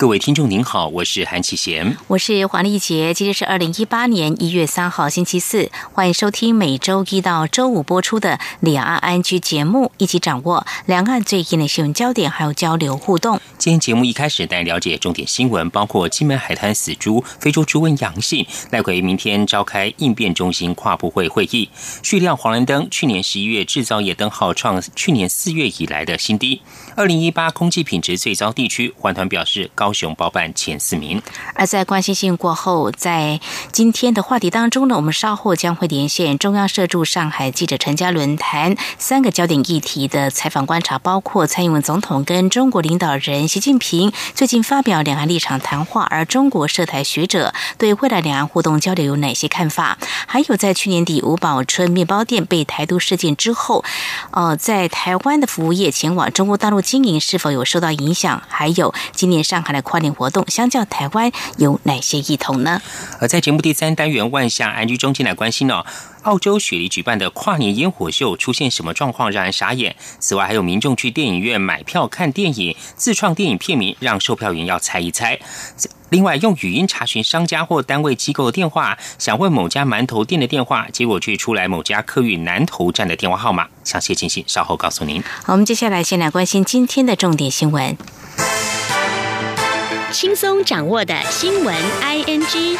各位听众您好，我是韩启贤，我是黄丽杰。今天是二零一八年一月三号星期四，欢迎收听每周一到周五播出的两岸安居节目，一起掌握两岸最近的新闻焦点，还有交流互动。今天节目一开始带了解重点新闻，包括金门海滩死猪、非洲猪瘟阳性，赖奎明天召开应变中心跨部会会议。蓄亮黄蓝灯，去年十一月制造业灯号创去年四月以来的新低。二零一八空气品质最糟地区，环团表示高高雄包办前四名。而在关心性过后，在今天的话题当中呢，我们稍后将会连线中央社驻上海记者陈嘉伦，谈三个焦点议题的采访观察，包括蔡英文总统跟中国领导人习近平最近发表两岸立场谈话，而中国涉台学者对未来两岸互动交流有哪些看法？还有在去年底吴宝春面包店被台独事件之后，呃，在台湾的服务业前往中国大陆。经营是否有受到影响？还有今年上海的跨年活动，相较台湾有哪些异同呢？而在节目第三单元“万象安居”中，进来关心呢，澳洲雪梨举办的跨年烟火秀出现什么状况让人傻眼？此外，还有民众去电影院买票看电影，自创电影片名，让售票员要猜一猜。另外，用语音查询商家或单位机构的电话，想问某家馒头店的电话，结果却出来某家客运南头站的电话号码。详细情形稍后告诉您。好，我们接下来先来关心今天的重点新闻，轻松掌握的新闻 I N G。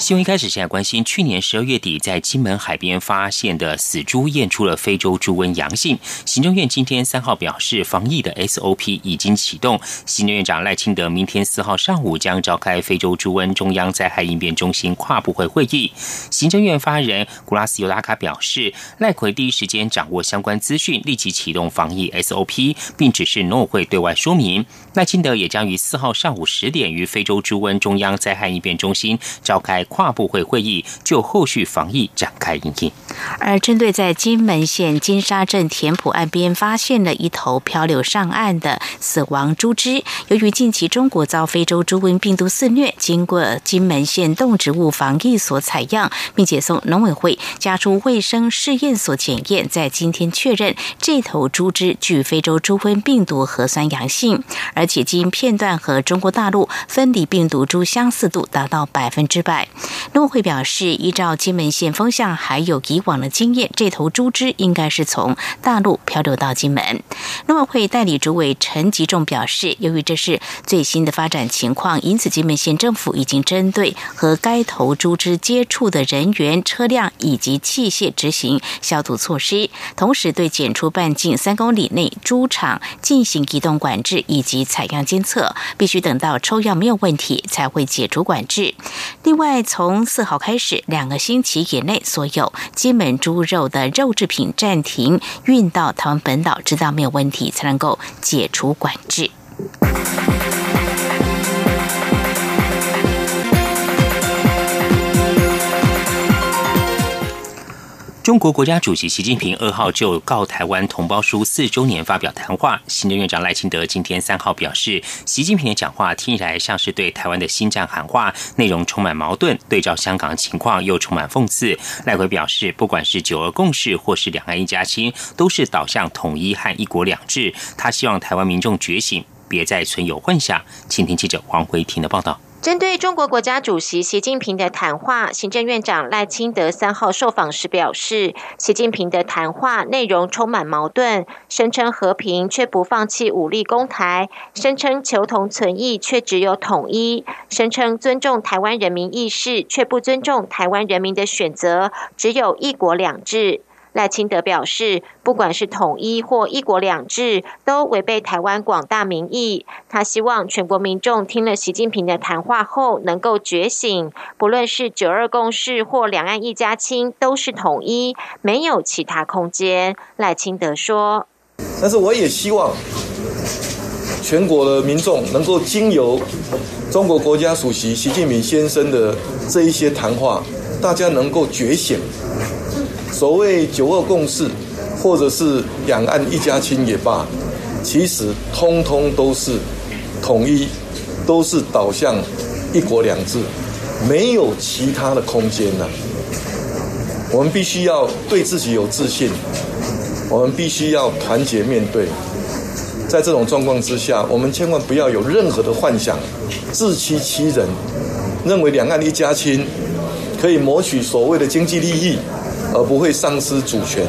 新闻一开始，现在关心去年十二月底在金门海边发现的死猪验出了非洲猪瘟阳性。行政院今天三号表示，防疫的 SOP 已经启动。行政院长赖清德明天四号上午将召开非洲猪瘟中央灾害应变中心跨部会会议。行政院发言人古拉斯尤拉卡表示，赖奎第一时间掌握相关资讯，立即启动防疫 SOP，并指示农委会对外说明。赖清德也将于四号上午十点于非洲猪瘟中央灾害应变中心召开。跨部会会议就后续防疫展开应应。而针对在金门县金沙镇田埔岸边发现了一头漂流上岸的死亡猪只，由于近期中国遭非洲猪瘟病毒肆虐，经过金门县动植物防疫所采样，并且送农委会家畜卫生试验所检验，在今天确认这头猪只具非洲猪瘟病毒核酸阳性，而且基因片段和中国大陆分离病毒株相似度达到百分之百。农委会表示，依照金门县风向还有以往的经验，这头猪只应该是从大陆漂流到金门。农委会代理主委陈吉仲表示，由于这是最新的发展情况，因此金门县政府已经针对和该头猪只接触的人员、车辆以及器械执行消毒措施，同时对检出半径三公里内猪场进行移动管制以及采样监测，必须等到抽样没有问题才会解除管制。另外，从四号开始，两个星期以内，所有金门猪肉的肉制品暂停运到台湾本岛，直到没有问题才能够解除管制。中国国家主席习近平二号就告台湾同胞书四周年发表谈话。行政院长赖清德今天三号表示，习近平的讲话听起来像是对台湾的新战喊话，内容充满矛盾，对照香港情况又充满讽刺。赖奎表示，不管是九二共识或是两岸一家亲，都是导向统一和一国两制。他希望台湾民众觉醒，别再存有幻想。请听记者黄辉婷的报道。针对中国国家主席习近平的谈话，行政院长赖清德三号受访时表示，习近平的谈话内容充满矛盾，声称和平却不放弃武力攻台，声称求同存异却只有统一，声称尊重台湾人民意识却不尊重台湾人民的选择，只有一国两制。赖清德表示，不管是统一或一国两制，都违背台湾广大民意。他希望全国民众听了习近平的谈话后能够觉醒，不论是九二共识或两岸一家亲，都是统一，没有其他空间。赖清德说：“但是我也希望全国的民众能够经由中国国家主席习近平先生的这一些谈话，大家能够觉醒。”所谓九二共识，或者是两岸一家亲也罢，其实通通都是统一，都是导向一国两制，没有其他的空间了。我们必须要对自己有自信，我们必须要团结面对。在这种状况之下，我们千万不要有任何的幻想，自欺欺人，认为两岸一家亲可以谋取所谓的经济利益，而不会丧失主权。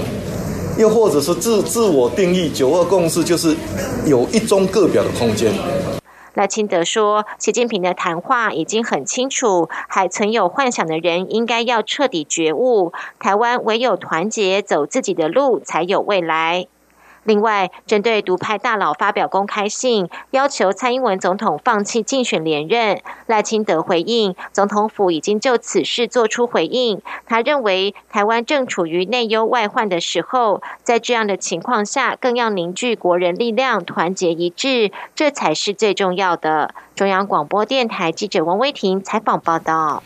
又或者是自自我定义九二共识，就是有一中各表的空间。赖清德说，习近平的谈话已经很清楚，还存有幻想的人应该要彻底觉悟，台湾唯有团结走自己的路，才有未来。另外，针对独派大佬发表公开信，要求蔡英文总统放弃竞选连任，赖清德回应，总统府已经就此事做出回应。他认为，台湾正处于内忧外患的时候，在这样的情况下，更要凝聚国人力量，团结一致，这才是最重要的。中央广播电台记者王威婷采访报道。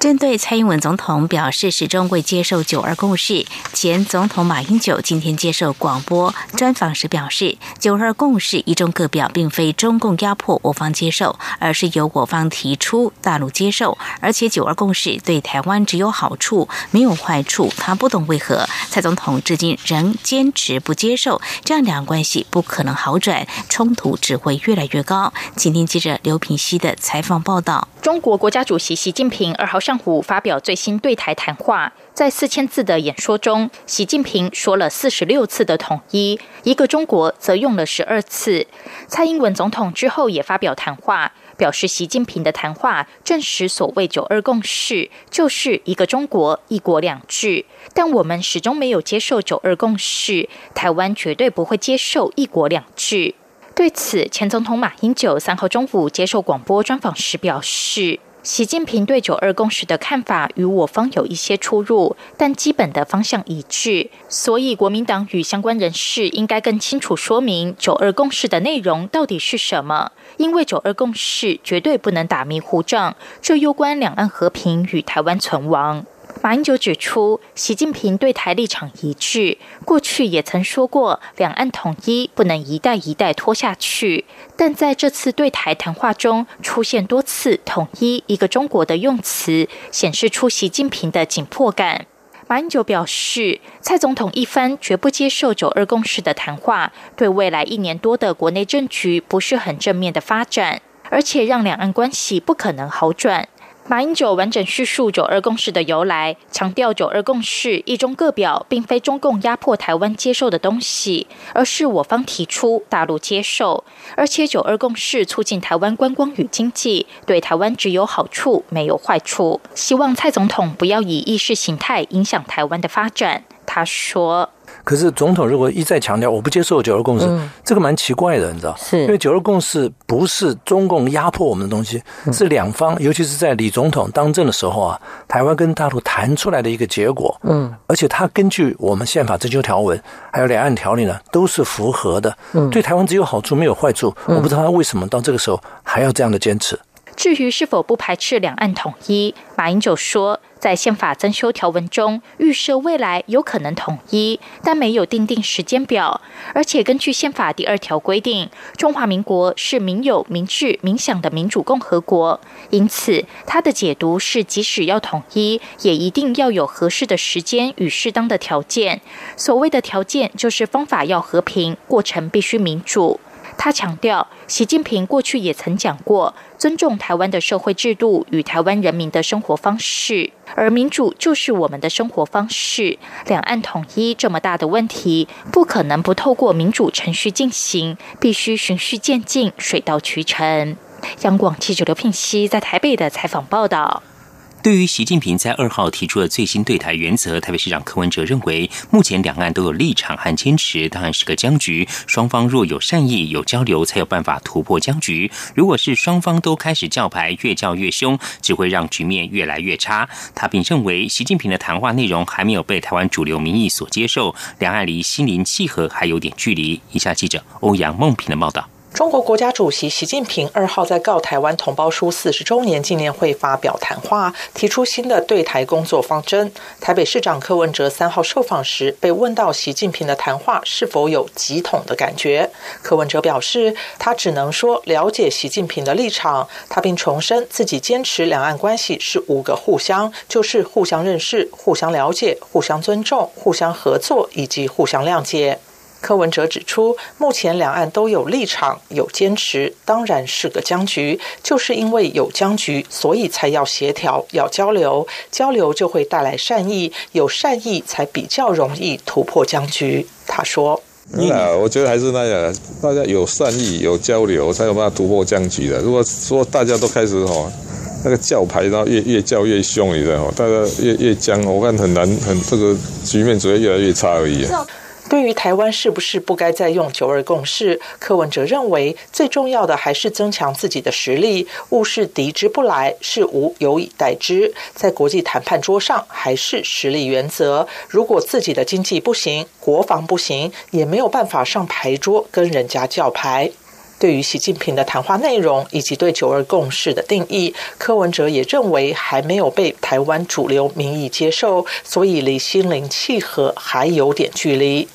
针对蔡英文总统表示始终未接受九二共识，前总统马英九今天接受广播专访时表示，九二共识一中各表并非中共压迫我方接受，而是由我方提出大陆接受，而且九二共识对台湾只有好处没有坏处，他不懂为何蔡总统至今仍坚持不接受，这样两岸关系不可能好转，冲突只会越来越高。今天记者刘平熙的采访报道。中国国家主席习近平二号上上午发表最新对台谈话，在四千字的演说中，习近平说了四十六次的统一，一个中国则用了十二次。蔡英文总统之后也发表谈话，表示习近平的谈话证实所谓九二共识就是一个中国一国两制，但我们始终没有接受九二共识，台湾绝对不会接受一国两制。对此，前总统马英九三号中午接受广播专访时表示，习近平对九二共识的看法与我方有一些出入，但基本的方向一致。所以，国民党与相关人士应该更清楚说明九二共识的内容到底是什么，因为九二共识绝对不能打迷糊仗，这攸关两岸和平与台湾存亡。马英九指出，习近平对台立场一致，过去也曾说过，两岸统一不能一代一代拖下去。但在这次对台谈话中，出现多次“统一一个中国”的用词，显示出习近平的紧迫感。马英九表示，蔡总统一番绝不接受九二共识的谈话，对未来一年多的国内政局不是很正面的发展，而且让两岸关系不可能好转。马英九完整叙述九二共识的由来，强调九二共识一中各表并非中共压迫台湾接受的东西，而是我方提出大陆接受，而且九二共识促进台湾观光与经济，对台湾只有好处没有坏处。希望蔡总统不要以意识形态影响台湾的发展。他说。可是总统如果一再强调我不接受九二共识，这个蛮奇怪的，你知道？是，因为九二共识不是中共压迫我们的东西，是两方，尤其是在李总统当政的时候啊，台湾跟大陆谈出来的一个结果。嗯，而且他根据我们宪法征求条文，还有两岸条例呢，都是符合的。嗯，对台湾只有好处没有坏处。我不知道他为什么到这个时候还要这样的坚持。至于是否不排斥两岸统一，马英九说。在宪法增修条文中预设未来有可能统一，但没有定定时间表。而且根据宪法第二条规定，中华民国是民有、民治、民享的民主共和国，因此他的解读是，即使要统一，也一定要有合适的时间与适当的条件。所谓的条件，就是方法要和平，过程必须民主。他强调，习近平过去也曾讲过，尊重台湾的社会制度与台湾人民的生活方式，而民主就是我们的生活方式。两岸统一这么大的问题，不可能不透过民主程序进行，必须循序渐进，水到渠成。央广记者刘聘熙在台北的采访报道。对于习近平在二号提出的最新对台原则，台北市长柯文哲认为，目前两岸都有立场和坚持，当然是个僵局。双方若有善意、有交流，才有办法突破僵局。如果是双方都开始叫牌，越叫越凶，只会让局面越来越差。他并认为，习近平的谈话内容还没有被台湾主流民意所接受，两岸离心灵契合还有点距离。以下记者欧阳梦平的报道。中国国家主席习近平二号在告台湾同胞书四十周年纪念会发表谈话，提出新的对台工作方针。台北市长柯文哲三号受访时被问到习近平的谈话是否有极统的感觉，柯文哲表示，他只能说了解习近平的立场。他并重申自己坚持两岸关系是五个互相，就是互相认识、互相了解、互相尊重、互相合作以及互相谅解。柯文哲指出，目前两岸都有立场、有坚持，当然是个僵局。就是因为有僵局，所以才要协调、要交流，交流就会带来善意，有善意才比较容易突破僵局。他说：“那我觉得还是那样，大家有善意、有交流，才有办法突破僵局的。如果说大家都开始吼那个叫牌，然后越越叫越凶，你知道吗？大家越越僵，我看很难，很这个局面只会越来越差而已。”对于台湾是不是不该再用九二共识，柯文哲认为最重要的还是增强自己的实力，勿视敌之不来，是无有以待之。在国际谈判桌上，还是实力原则。如果自己的经济不行，国防不行，也没有办法上牌桌跟人家叫牌。对于习近平的谈话内容以及对九二共识的定义，柯文哲也认为还没有被台湾主流民意接受，所以离心灵契合还有点距离。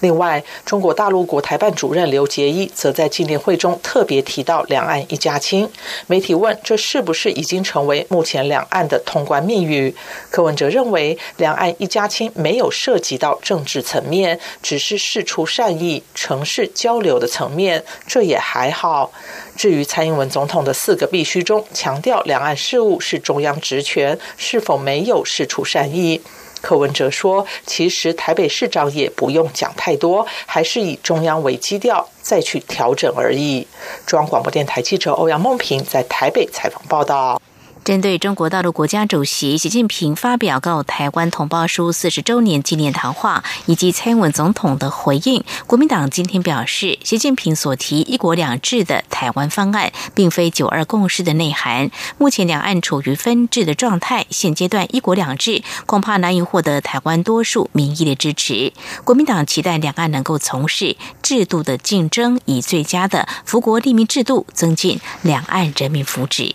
另外，中国大陆国台办主任刘捷一则在纪念会中特别提到“两岸一家亲”。媒体问：“这是不是已经成为目前两岸的通关密语？”柯文哲认为，“两岸一家亲”没有涉及到政治层面，只是事出善意、城市交流的层面，这也还好。至于蔡英文总统的四个必须中强调两岸事务是中央职权，是否没有事出善意？柯文哲说：“其实台北市长也不用讲太多，还是以中央为基调，再去调整而已。”中央广播电台记者欧阳梦平在台北采访报道。针对中国大陆国家主席习近平发表告台湾同胞书四十周年纪念谈话，以及蔡英文总统的回应，国民党今天表示，习近平所提“一国两制”的台湾方案，并非“九二共识”的内涵。目前两岸处于分治的状态，现阶段“一国两制”恐怕难以获得台湾多数民意的支持。国民党期待两岸能够从事制度的竞争，以最佳的福国利民制度，增进两岸人民福祉。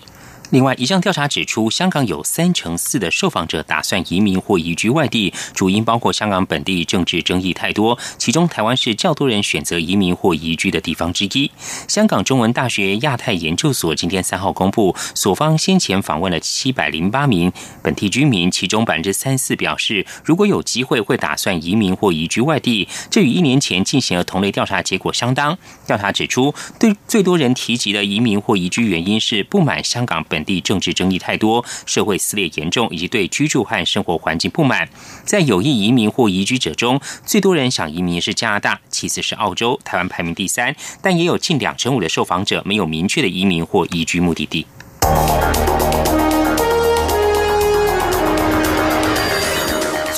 另外，一项调查指出，香港有三成四的受访者打算移民或移居外地，主因包括香港本地政治争议太多，其中台湾是较多人选择移民或移居的地方之一。香港中文大学亚太研究所今天三号公布，所方先前访问了七百零八名本地居民，其中百分之三四表示，如果有机会会打算移民或移居外地，这与一年前进行的同类调查结果相当。调查指出，对最多人提及的移民或移居原因是不满香港本。地政治争议太多，社会撕裂严重，以及对居住和生活环境不满。在有意移民或移居者中，最多人想移民是加拿大，其次是澳洲，台湾排名第三。但也有近两成五的受访者没有明确的移民或移居目的地。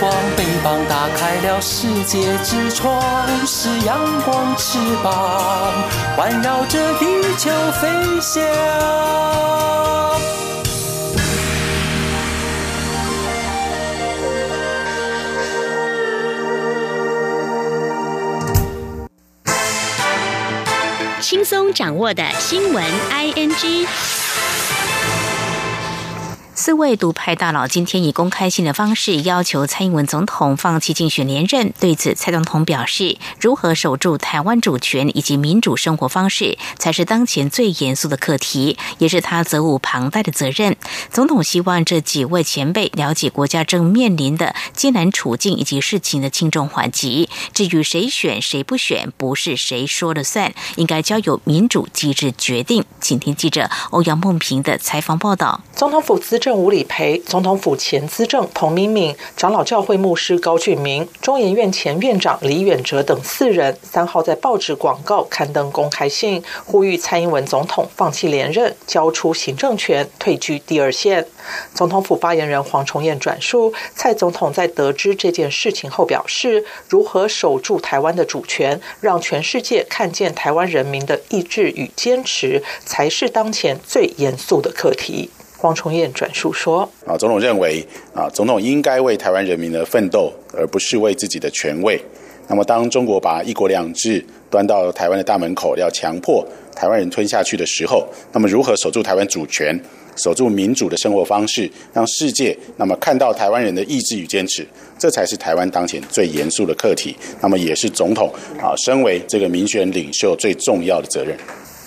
光打开了世界之窗，是阳光翅膀，环绕着地球飞翔。轻松掌握的新闻，I N G。四位独派大佬今天以公开信的方式要求蔡英文总统放弃竞选连任。对此，蔡总统表示，如何守住台湾主权以及民主生活方式，才是当前最严肃的课题，也是他责无旁贷的责任。总统希望这几位前辈了解国家正面临的艰难处境以及事情的轻重缓急。至于谁选谁不选，不是谁说了算，应该交由民主机制决定。请听记者欧阳梦平的采访报道。总统府资政政吴理培、总统府前资政彭明敏、长老教会牧师高俊明、中研院前院长李远哲等四人，三号在报纸广告刊登公开信，呼吁蔡英文总统放弃连任，交出行政权，退居第二线。总统府发言人黄崇彦转述，蔡总统在得知这件事情后表示，如何守住台湾的主权，让全世界看见台湾人民的意志与坚持，才是当前最严肃的课题。黄崇彦转述说：“啊，总统认为啊，总统应该为台湾人民的奋斗，而不是为自己的权位。那么，当中国把一国两制端到台湾的大门口，要强迫台湾人吞下去的时候，那么如何守住台湾主权？”守住民主的生活方式，让世界那么看到台湾人的意志与坚持，这才是台湾当前最严肃的课题。那么也是总统啊，身为这个民选领袖最重要的责任。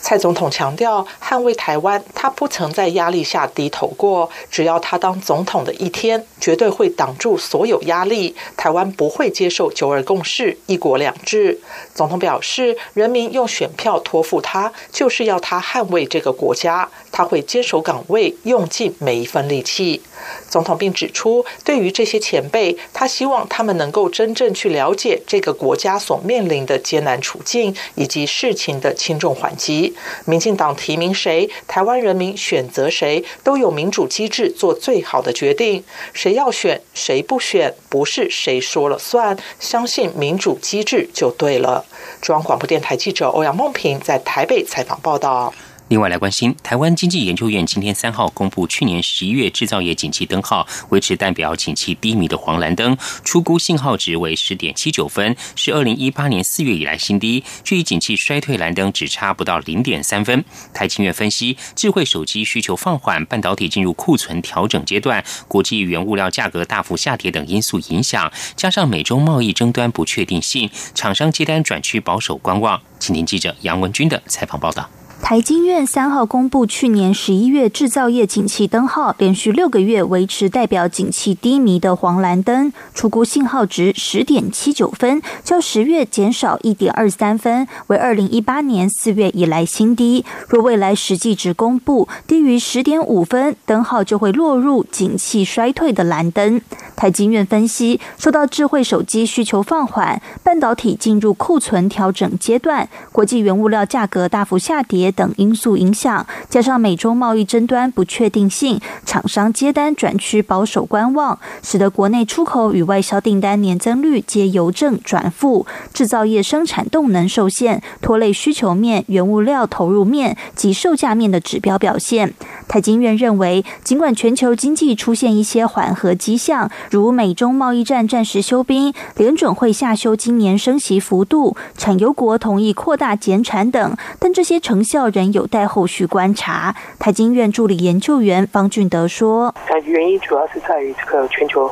蔡总统强调，捍卫台湾，他不曾在压力下低头过。只要他当总统的一天，绝对会挡住所有压力。台湾不会接受九二共识、一国两制。总统表示，人民用选票托付他，就是要他捍卫这个国家。他会坚守岗位，用尽每一分力气。总统并指出，对于这些前辈，他希望他们能够真正去了解这个国家所面临的艰难处境以及事情的轻重缓急。民进党提名谁，台湾人民选择谁，都有民主机制做最好的决定。谁要选，谁不选，不是谁说了算。相信民主机制就对了。中央广播电台记者欧阳梦平在台北采访报道。另外来关心，台湾经济研究院今天三号公布去年十一月制造业景气灯号，维持代表景气低迷的黄蓝灯，出估信号值为十点七九分，是二零一八年四月以来新低。距离景气衰退蓝灯只差不到零点三分。台经院分析，智慧手机需求放缓，半导体进入库存调整阶段，国际原物料价格大幅下跌等因素影响，加上美中贸易争端不确定性，厂商接单转趋保守观望。请听记者杨文军的采访报道。台经院三号公布，去年十一月制造业景气灯号连续六个月维持代表景气低迷的黄蓝灯，出估信号值十点七九分，较十月减少一点二三分，为二零一八年四月以来新低。若未来实际值公布低于十点五分，灯号就会落入景气衰退的蓝灯。台经院分析，受到智慧手机需求放缓、半导体进入库存调整阶段、国际原物料价格大幅下跌。等因素影响，加上美中贸易争端不确定性，厂商接单转趋保守观望，使得国内出口与外销订单年增率皆由正转负，制造业生产动能受限，拖累需求面、原物料投入面及售价面的指标表现。台经院认为，尽管全球经济出现一些缓和迹象，如美中贸易战暂时休兵、联准会下修今年升息幅度、产油国同意扩大减产等，但这些成效。仍有待后续观察。台经院助理研究员方俊德说：“原因主要是在于这个全球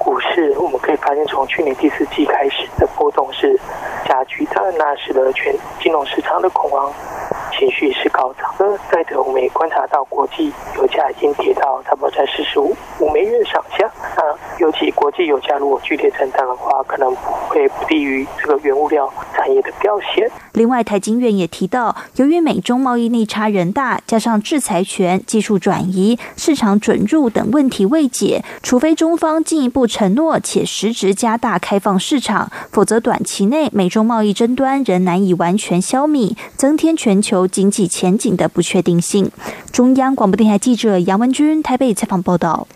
股市，我们可以发现，从去年第四季开始的波动是加剧的，那使得全金融市场的恐慌情绪是高涨。那再者，我们也观察到国际油价已经跌到差不多在四十五五美元上下。那尤其国际油价如果剧烈震荡的话，可能会不利于这个原物料产业的表现。”另外，台经院也提到，由于美中贸易逆差人大，加上制裁权、技术转移、市场准入等问题未解，除非中方进一步承诺且实质加大开放市场，否则短期内美中贸易争端仍难以完全消弭，增添全球经济前景的不确定性。中央广播电台记者杨文军台北采访报道。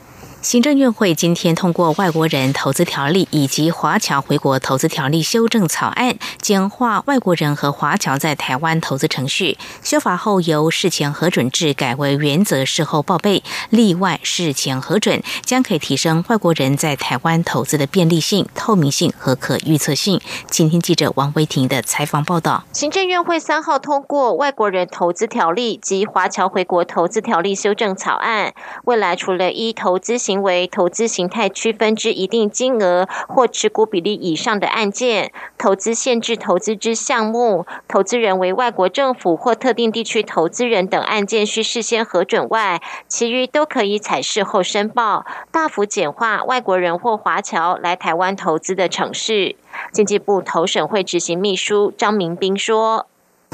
行政院会今天通过《外国人投资条例》以及《华侨回国投资条例》修正草案，简化外国人和华侨在台湾投资程序。修法后，由事前核准制改为原则事后报备，例外事前核准，将可以提升外国人在台湾投资的便利性、透明性和可预测性。今天记者王维婷的采访报道。行政院会三号通过《外国人投资条例》及《华侨回国投资条例》修正草案，未来除了依投资型。为投资形态区分之一定金额或持股比例以上的案件，投资限制投资之项目，投资人为外国政府或特定地区投资人等案件需事先核准外，其余都可以采事后申报，大幅简化外国人或华侨来台湾投资的程序。经济部投审会执行秘书张明斌说：“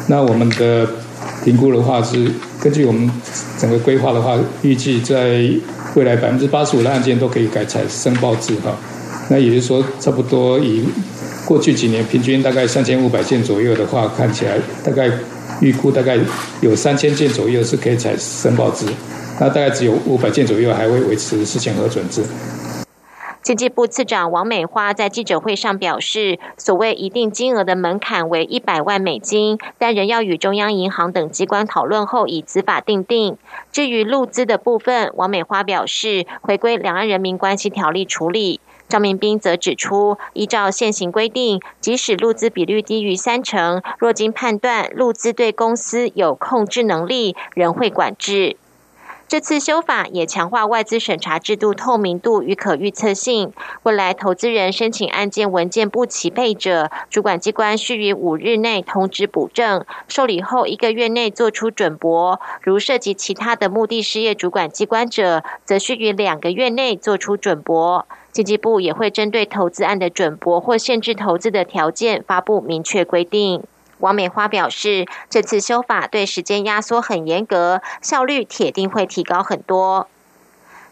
那我们的评估的话是根据我们整个规划的话，预计在。”未来百分之八十五的案件都可以改采申报制哈，那也就是说，差不多以过去几年平均大概三千五百件左右的话，看起来大概预估大概有三千件左右是可以采申报制，那大概只有五百件左右还会维持事前核准制。经济部次长王美花在记者会上表示，所谓一定金额的门槛为一百万美金，但仍要与中央银行等机关讨论后，以执法定定。至于入资的部分，王美花表示，回归两岸人民关系条例处理。张明斌则指出，依照现行规定，即使入资比率低于三成，若经判断入资对公司有控制能力，仍会管制。这次修法也强化外资审查制度透明度与可预测性。未来投资人申请案件文件不齐备者，主管机关需于五日内通知补正，受理后一个月内做出准驳。如涉及其他的目的事业主管机关者，则需于两个月内做出准驳。经济部也会针对投资案的准驳或限制投资的条件发布明确规定。王美花表示，这次修法对时间压缩很严格，效率铁定会提高很多。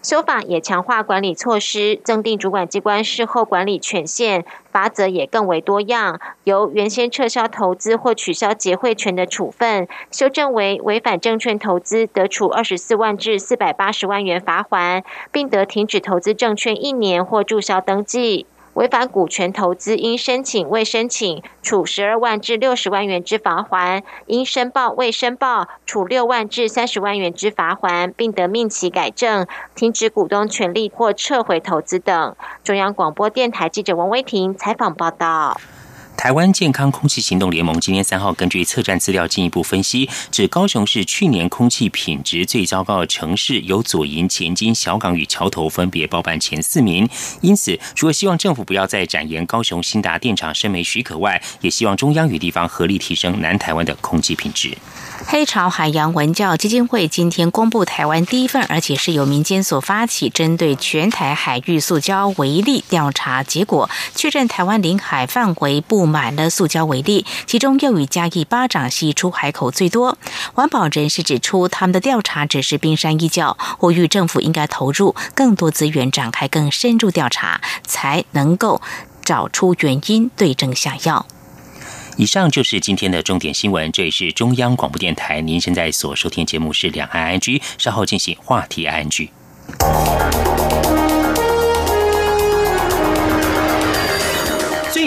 修法也强化管理措施，增订主管机关事后管理权限，法则也更为多样。由原先撤销投资或取消结汇权的处分，修正为违反证券投资得处二十四万至四百八十万元罚款，并得停止投资证券一年或注销登记。违反股权投资，应申请未申请，处十二万至六十万元之罚款；应申报未申报，处六万至三十万元之罚款，并得命其改正、停止股东权利或撤回投资等。中央广播电台记者王威婷采访报道。台湾健康空气行动联盟今天三号根据测站资料进一步分析，指高雄市去年空气品质最糟糕的城市，由左营、前金、小港与桥头分别包办前四名。因此，除了希望政府不要再展延高雄新达电厂申煤许可外，也希望中央与地方合力提升南台湾的空气品质。黑潮海洋文教基金会今天公布台湾第一份，而且是由民间所发起，针对全台海域塑胶为例调查结果，确认台湾领海范围布满了塑胶为例，其中又以嘉义巴掌溪出海口最多。环保人士指出，他们的调查只是冰山一角，呼吁政府应该投入更多资源，展开更深入调查，才能够找出原因，对症下药。以上就是今天的重点新闻。这里是中央广播电台，您现在所收听节目是两岸 I N G，稍后进行话题 I N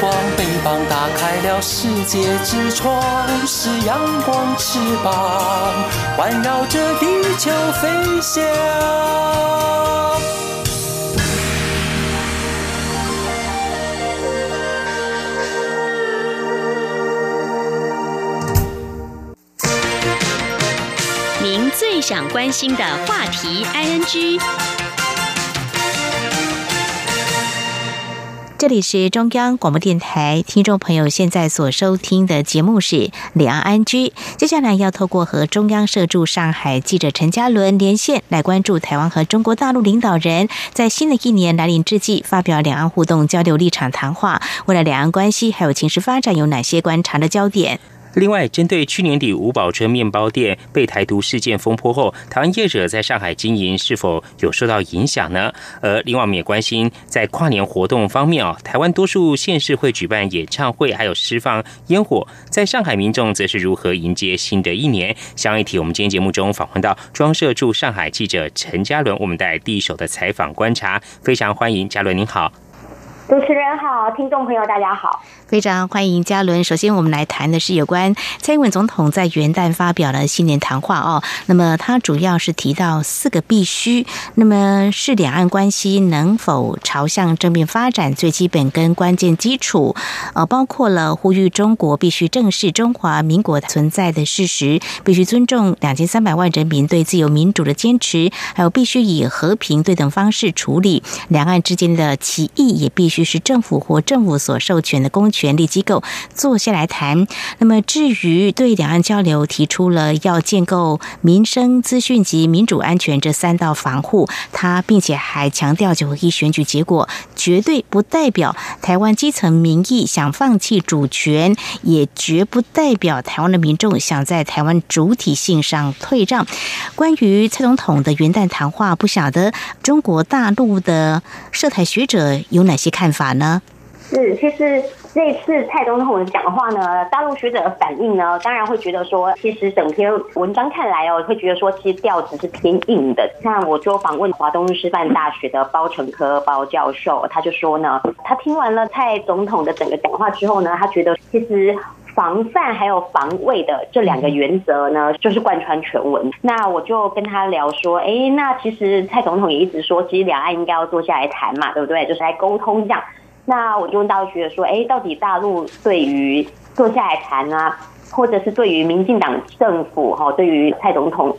光打开了世界之窗是阳光翅膀环绕着地球飞翔您最想关心的话题 ing 这里是中央广播电台，听众朋友现在所收听的节目是《两岸安居》。接下来要透过和中央社驻上海记者陈嘉伦连线，来关注台湾和中国大陆领导人在新的一年来临之际发表两岸互动交流立场谈话，未来两岸关系还有情势发展有哪些观察的焦点？另外，针对去年底吴宝春面包店被台独事件风波后，台湾业者在上海经营是否有受到影响呢？而另外，我们也关心在跨年活动方面啊，台湾多数县市会举办演唱会，还有释放烟火，在上海民众则是如何迎接新的一年？相一题，我们今天节目中访问到装社驻上海记者陈嘉伦，我们带第一手的采访观察，非常欢迎嘉伦，您好。主持人好，听众朋友大家好。非常欢迎嘉伦。首先，我们来谈的是有关蔡英文总统在元旦发表了新年谈话哦。那么，他主要是提到四个必须，那么是两岸关系能否朝向正面发展最基本跟关键基础。呃，包括了呼吁中国必须正视中华民国存在的事实，必须尊重两千三百万人民对自由民主的坚持，还有必须以和平对等方式处理两岸之间的歧义，也必须是政府或政府所授权的工具。权力机构坐下来谈。那么，至于对两岸交流提出了要建构民生、资讯及民主安全这三道防护，他并且还强调九合一选举结果绝对不代表台湾基层民意想放弃主权，也绝不代表台湾的民众想在台湾主体性上退让。关于蔡总统的元旦谈话，不晓得中国大陆的涉台学者有哪些看法呢？是，其实。这次蔡总统的讲话呢，大陆学者的反应呢，当然会觉得说，其实整篇文章看来哦，会觉得说，其实调子是偏硬的。像我就访问华东师范大学的包成科包教授，他就说呢，他听完了蔡总统的整个讲话之后呢，他觉得其实防范还有防卫的这两个原则呢，就是贯穿全文。那我就跟他聊说，哎，那其实蔡总统也一直说，其实两岸应该要坐下来谈嘛，对不对？就是来沟通这样。那我就问大陆学者说：“哎，到底大陆对于坐下来谈啊，或者是对于民进党政府哈，对于蔡总统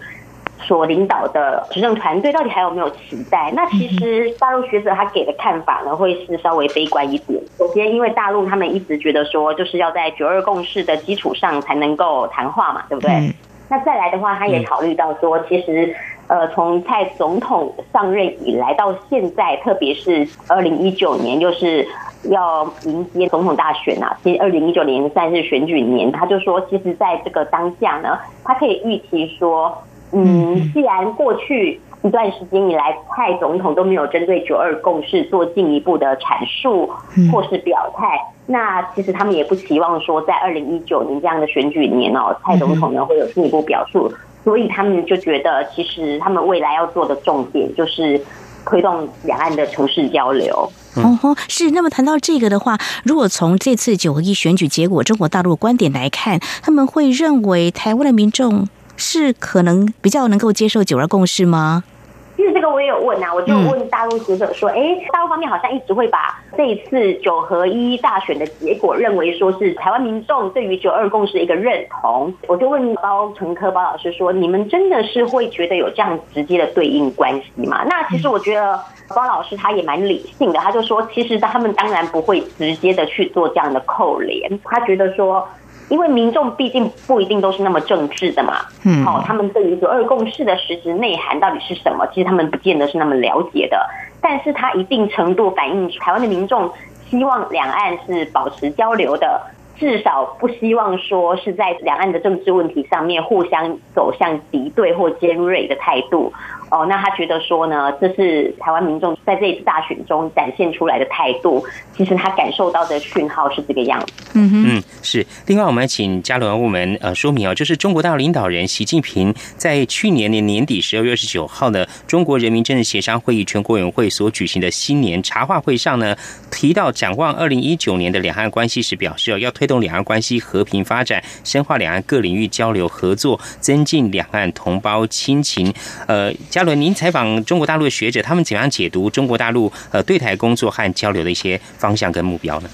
所领导的执政团队，到底还有没有期待？”那其实大陆学者他给的看法呢，会是稍微悲观一点。首先，因为大陆他们一直觉得说，就是要在九二共识的基础上才能够谈话嘛，对不对？那再来的话，他也考虑到说，其实。呃，从蔡总统上任以来到现在，特别是二零一九年，就是要迎接总统大选啊。其实二零一九年算是选举年，他就说，其实在这个当下呢，他可以预期说，嗯，既然过去一段时间以来，蔡总统都没有针对九二共识做进一步的阐述或是表态，那其实他们也不期望说，在二零一九年这样的选举年哦，蔡总统呢会有进一步表述。所以他们就觉得，其实他们未来要做的重点就是推动两岸的城市交流。哦吼，是。那么谈到这个的话，如果从这次九合一选举结果，中国大陆观点来看，他们会认为台湾的民众是可能比较能够接受九二共识吗？其实这个我也有问啊，我就问大陆学者说，哎，大陆方面好像一直会把这一次九合一大选的结果认为说是台湾民众对于九二共识的一个认同。我就问包成科包老师说，你们真的是会觉得有这样直接的对应关系吗？那其实我觉得包老师他也蛮理性的，他就说，其实他们当然不会直接的去做这样的扣连，他觉得说。因为民众毕竟不一定都是那么政治的嘛，嗯，好，他们对于九二共识的实质内涵到底是什么，其实他们不见得是那么了解的。但是它一定程度反映台湾的民众希望两岸是保持交流的，至少不希望说是在两岸的政治问题上面互相走向敌对或尖锐的态度。哦，那他觉得说呢，这是台湾民众在这一次大选中展现出来的态度。其实他感受到的讯号是这个样子。嗯哼，嗯是。另外，我们请嘉伦我们呃说明哦，就是中国大陆领导人习近平在去年的年底十二月二十九号呢，中国人民政治协商会议全国委员会所举行的新年茶话会上呢，提到展望二零一九年的两岸关系时表示哦，要推动两岸关系和平发展，深化两岸各领域交流合作，增进两岸同胞亲情。呃。嘉伦，您采访中国大陆的学者，他们怎样解读中国大陆呃对台工作和交流的一些方向跟目标呢？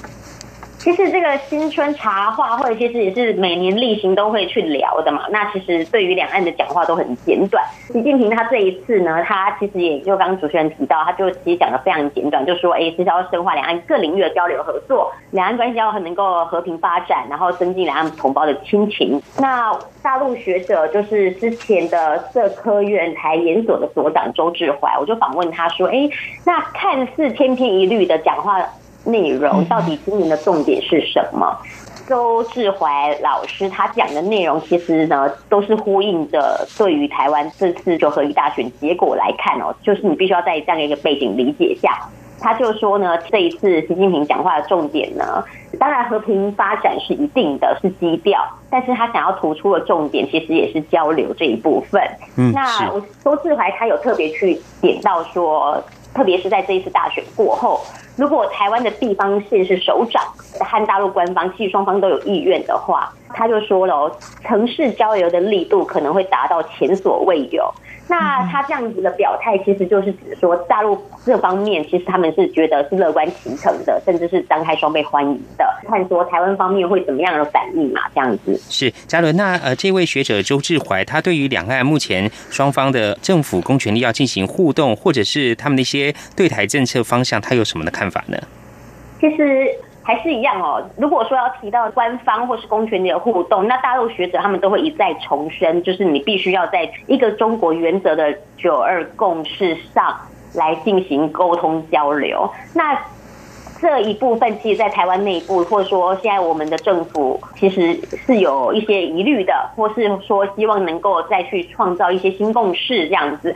其实这个新春茶话会其实也是每年例行都会去聊的嘛。那其实对于两岸的讲话都很简短。习近平他这一次呢，他其实也就刚刚主持人提到，他就其实讲的非常简短，就说哎，是要深化两岸各领域的交流合作，两岸关系要能够和平发展，然后增进两岸同胞的亲情。那大陆学者就是之前的社科院台研所的所长周志怀，我就访问他说，哎，那看似千篇一律的讲话。内容到底今年的重点是什么？周志怀老师他讲的内容，其实呢都是呼应的。对于台湾这次九合一大选结果来看哦，就是你必须要在这样一个背景理解下，他就说呢，这一次习近平讲话的重点呢，当然和平发展是一定的，是基调，但是他想要突出的重点，其实也是交流这一部分。嗯，那我周志怀他有特别去点到说，特别是在这一次大选过后。如果台湾的地方县是首长和大陆官方，其实双方都有意愿的话，他就说了，城市交流的力度可能会达到前所未有。那他这样子的表态，其实就是指说，大陆这方面其实他们是觉得是乐观其成的，甚至是张开双倍欢迎的。看说台湾方面会怎么样的反应嘛？这样子是嘉伦。那呃，这位学者周志怀，他对于两岸目前双方的政府公权力要进行互动，或者是他们的一些对台政策方向，他有什么的看法呢？其实。还是一样哦。如果说要提到官方或是公权力的互动，那大陆学者他们都会一再重申，就是你必须要在一个中国原则的九二共识上来进行沟通交流。那这一部分，其实，在台湾内部，或者说现在我们的政府，其实是有一些疑虑的，或是说希望能够再去创造一些新共识这样子，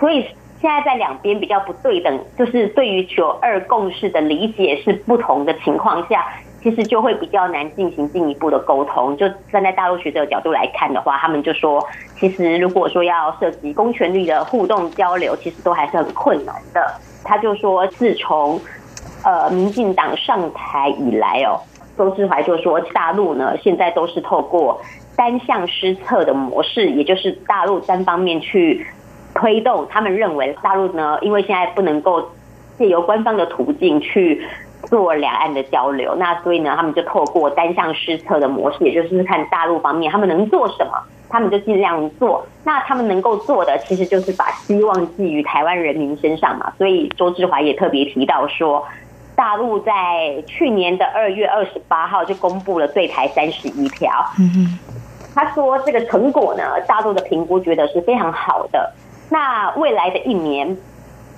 所以。现在在两边比较不对等，就是对于九二共识的理解是不同的情况下，其实就会比较难进行进一步的沟通。就站在大陆学者的角度来看的话，他们就说，其实如果说要涉及公权力的互动交流，其实都还是很困难的。他就说，自从呃民进党上台以来哦，周志怀就说，大陆呢现在都是透过单向施策的模式，也就是大陆单方面去。推动他们认为大陆呢，因为现在不能够借由官方的途径去做两岸的交流，那所以呢，他们就透过单向施策的模式，也就是看大陆方面他们能做什么，他们就尽量做。那他们能够做的，其实就是把希望寄于台湾人民身上嘛。所以周志华也特别提到说，大陆在去年的二月二十八号就公布了对台三十一条。嗯他说这个成果呢，大陆的评估觉得是非常好的。那未来的一年，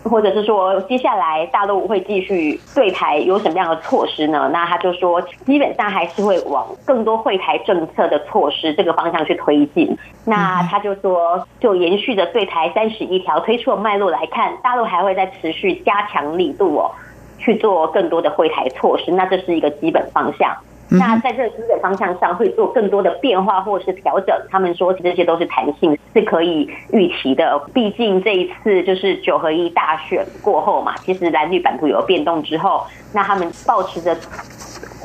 或者是说接下来大陆会继续对台有什么样的措施呢？那他就说，基本上还是会往更多会台政策的措施这个方向去推进。那他就说，就延续着对台三十一条推出的脉络来看，大陆还会再持续加强力度哦，去做更多的会台措施。那这是一个基本方向。那在这个方向上会做更多的变化或是调整，他们说这些都是弹性，是可以预期的。毕竟这一次就是九合一大选过后嘛，其实蓝绿版图有变动之后，那他们保持着。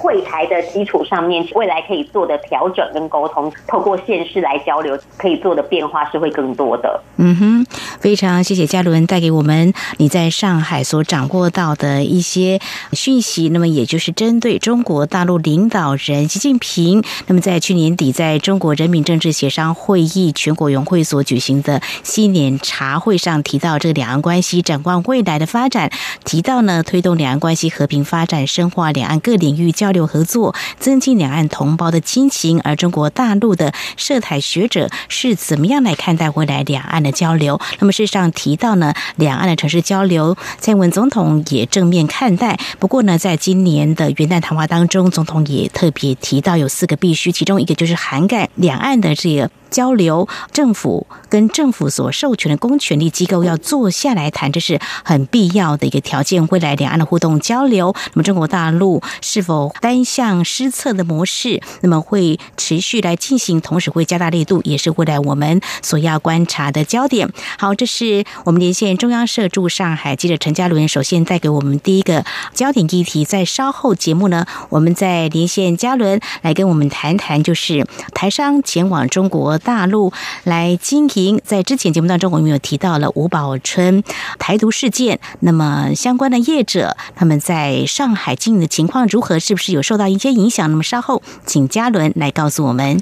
会台的基础上面，未来可以做的调整跟沟通，透过现实来交流，可以做的变化是会更多的。嗯哼，非常谢谢嘉伦带给我们你在上海所掌握到的一些讯息。那么，也就是针对中国大陆领导人习近平，那么在去年底在中国人民政治协商会议全国委员会所举行的新年茶会上提到，这个两岸关系展望未来的发展，提到呢推动两岸关系和平发展，深化两岸各领域交。交流合作，增进两岸同胞的亲情。而中国大陆的涉台学者是怎么样来看待未来两岸的交流？那么事实上提到呢，两岸的城市交流，蔡英文总统也正面看待。不过呢，在今年的元旦谈话当中，总统也特别提到有四个必须，其中一个就是涵盖两岸的这个。交流，政府跟政府所授权的公权力机构要坐下来谈，这是很必要的一个条件。未来两岸的互动交流，那么中国大陆是否单向施策的模式，那么会持续来进行，同时会加大力度，也是未来我们所要观察的焦点。好，这是我们连线中央社驻上海记者陈嘉伦，首先带给我们第一个焦点议题。在稍后节目呢，我们再连线嘉伦来跟我们谈谈，就是台商前往中国。大陆来经营。在之前节目当中，我们有提到了吴宝春台独事件，那么相关的业者他们在上海经营的情况如何？是不是有受到一些影响？那么稍后请嘉伦来告诉我们。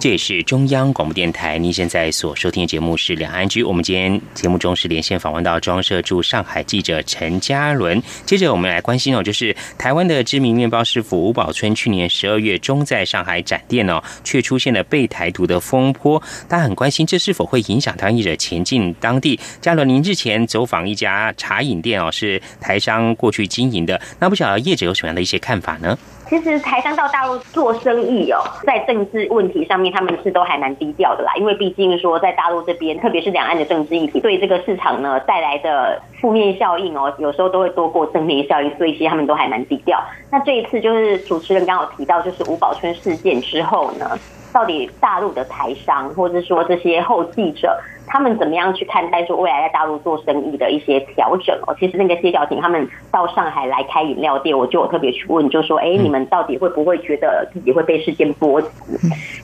这也是中央广播电台。您现在所收听的节目是《两岸居》。我们今天节目中是连线访问到中央社驻上海记者陈嘉伦。接着我们来关心哦，就是台湾的知名面包师傅吴宝春，去年十二月中在上海展店哦，却出现了被台独的风波。大家很关心，这是否会影响台湾记者前进当地？嘉伦，您日前走访一家茶饮店哦，是台商过去经营的，那不晓得业者有什么样的一些看法呢？其实台商到大陆做生意哦，在政治问题上面，他们是都还蛮低调的啦。因为毕竟说在大陆这边，特别是两岸的政治议题，对这个市场呢带来的负面效应哦，有时候都会多过正面效应，所以其实他们都还蛮低调。那这一次就是主持人刚好提到，就是吴宝春事件之后呢，到底大陆的台商或者说这些后继者。他们怎么样去看待说未来在大陆做生意的一些调整哦？其实那个谢小婷他们到上海来开饮料店，我就有特别去问，就说：哎，你们到底会不会觉得自己会被事件波及？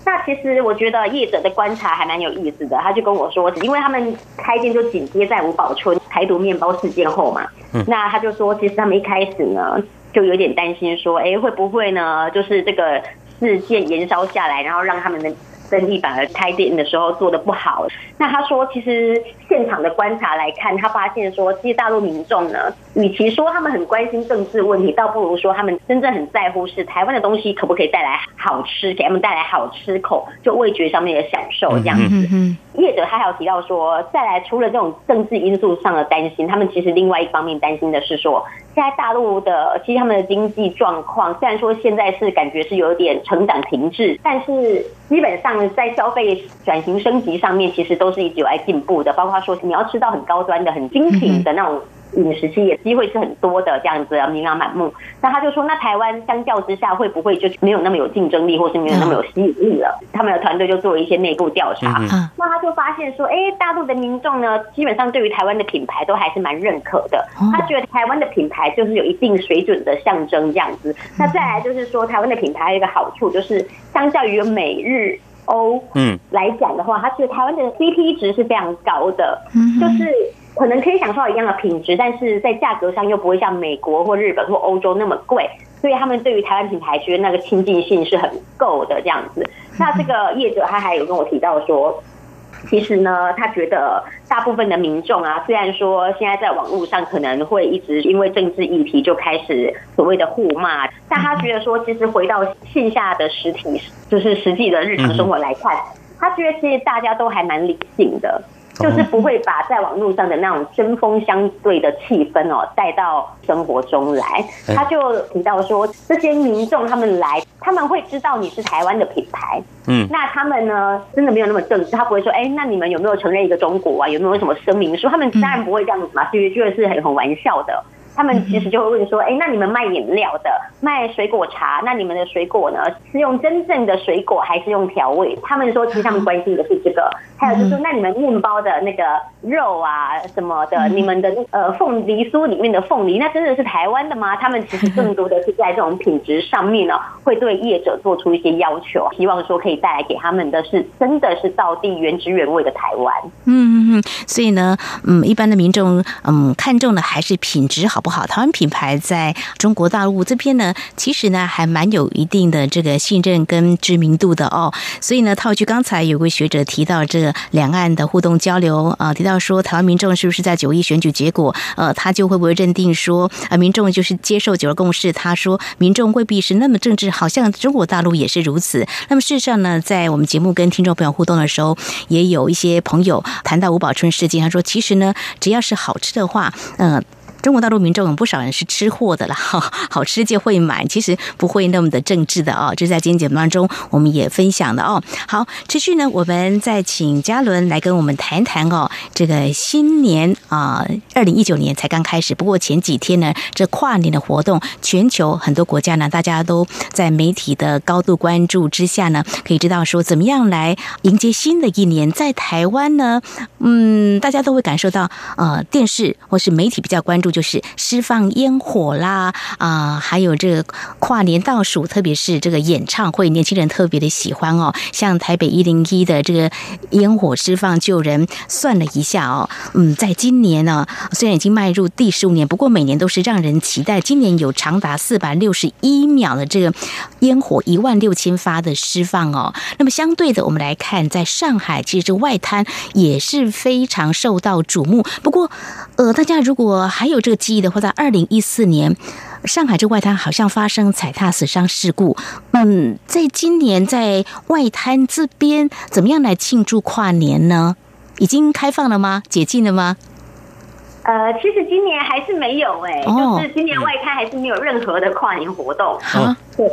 那其实我觉得业者的观察还蛮有意思的，他就跟我说，因为他们开店就紧接在吴宝春台独面包事件后嘛，那他就说，其实他们一开始呢就有点担心说，哎，会不会呢？就是这个事件延烧下来，然后让他们的。生意反而开店的时候做的不好。那他说，其实现场的观察来看，他发现说，其实大陆民众呢，与其说他们很关心政治问题，倒不如说他们真正很在乎是台湾的东西可不可以带来好吃，给他们带来好吃口，就味觉上面的享受这样子。业者他还有提到说，再来除了这种政治因素上的担心，他们其实另外一方面担心的是说，现在大陆的其实他们的经济状况，虽然说现在是感觉是有点成长停滞，但是基本上在消费转型升级上面，其实都是一直有在进步的。包括说你要吃到很高端的、很精品的那种。饮食期也机会是很多的，这样子琳琅满目。那他就说，那台湾相较之下会不会就没有那么有竞争力，或是没有那么有吸引力了？他们的团队就做了一些内部调查，那他就发现说，哎，大陆的民众呢，基本上对于台湾的品牌都还是蛮认可的。他觉得台湾的品牌就是有一定水准的象征这样子。那再来就是说，台湾的品牌有一个好处，就是相较于美日欧嗯来讲的话，它其实台湾的 CP 值是非常高的，嗯就是。可能可以享受到一样的品质，但是在价格上又不会像美国或日本或欧洲那么贵，所以他们对于台湾品牌其实那个亲近性是很够的这样子。那这个业者他还有跟我提到说，其实呢，他觉得大部分的民众啊，虽然说现在在网络上可能会一直因为政治议题就开始所谓的互骂，但他觉得说，其实回到线下的实体，就是实际的日常生活来看，他觉得其实大家都还蛮理性的。就是不会把在网络上的那种针锋相对的气氛哦带到生活中来。他就提到说，这些民众他们来，他们会知道你是台湾的品牌，嗯，那他们呢真的没有那么正式，他不会说，哎，那你们有没有承认一个中国啊？有没有什么声明书？他们当然不会这样子嘛，所以觉得是很很玩笑的。他们其实就会问说，哎，那你们卖饮料的，卖水果茶，那你们的水果呢，是用真正的水果还是用调味？他们说，其实他们关心的是这个。还有就是说，那你们面包的那个肉啊什么的，你们的呃凤梨酥里面的凤梨，那真的是台湾的吗？他们其实更多的是在这种品质上面呢，会对业者做出一些要求，希望说可以带来给他们的是真的是到地原汁原味的台湾。嗯嗯，所以呢，嗯，一般的民众嗯看重的还是品质好不好？台湾品牌在中国大陆这边呢，其实呢还蛮有一定的这个信任跟知名度的哦。所以呢，套句刚才有位学者提到这。两岸的互动交流啊，提到说台湾民众是不是在九一选举结果，呃，他就会不会认定说啊，民众就是接受九二共识？他说民众未必是那么政治，好像中国大陆也是如此。那么事实上呢，在我们节目跟听众朋友互动的时候，也有一些朋友谈到吴宝春事件，他说其实呢，只要是好吃的话，嗯。中国大陆民众有不少人是吃货的啦，哈 好吃就会买，其实不会那么的政治的哦。这在今天节目当中我们也分享了哦。好，持续呢，我们再请嘉伦来跟我们谈谈哦。这个新年啊，二零一九年才刚开始，不过前几天呢，这跨年的活动，全球很多国家呢，大家都在媒体的高度关注之下呢，可以知道说怎么样来迎接新的一年。在台湾呢，嗯，大家都会感受到呃，电视或是媒体比较关注。就是释放烟火啦，啊，还有这个跨年倒数，特别是这个演唱会，年轻人特别的喜欢哦。像台北一零一的这个烟火释放救人，算了一下哦，嗯，在今年呢，虽然已经迈入第十五年，不过每年都是让人期待。今年有长达四百六十一秒的这个烟火，一万六千发的释放哦。那么相对的，我们来看，在上海，其实这外滩也是非常受到瞩目。不过，呃，大家如果还有这个记忆的话，在二零一四年，上海这外滩好像发生踩踏死伤事故。嗯，在今年在外滩这边，怎么样来庆祝跨年呢？已经开放了吗？解禁了吗？呃，其实今年还是没有哎，就是今年外滩还是没有任何的跨年活动。啊，对，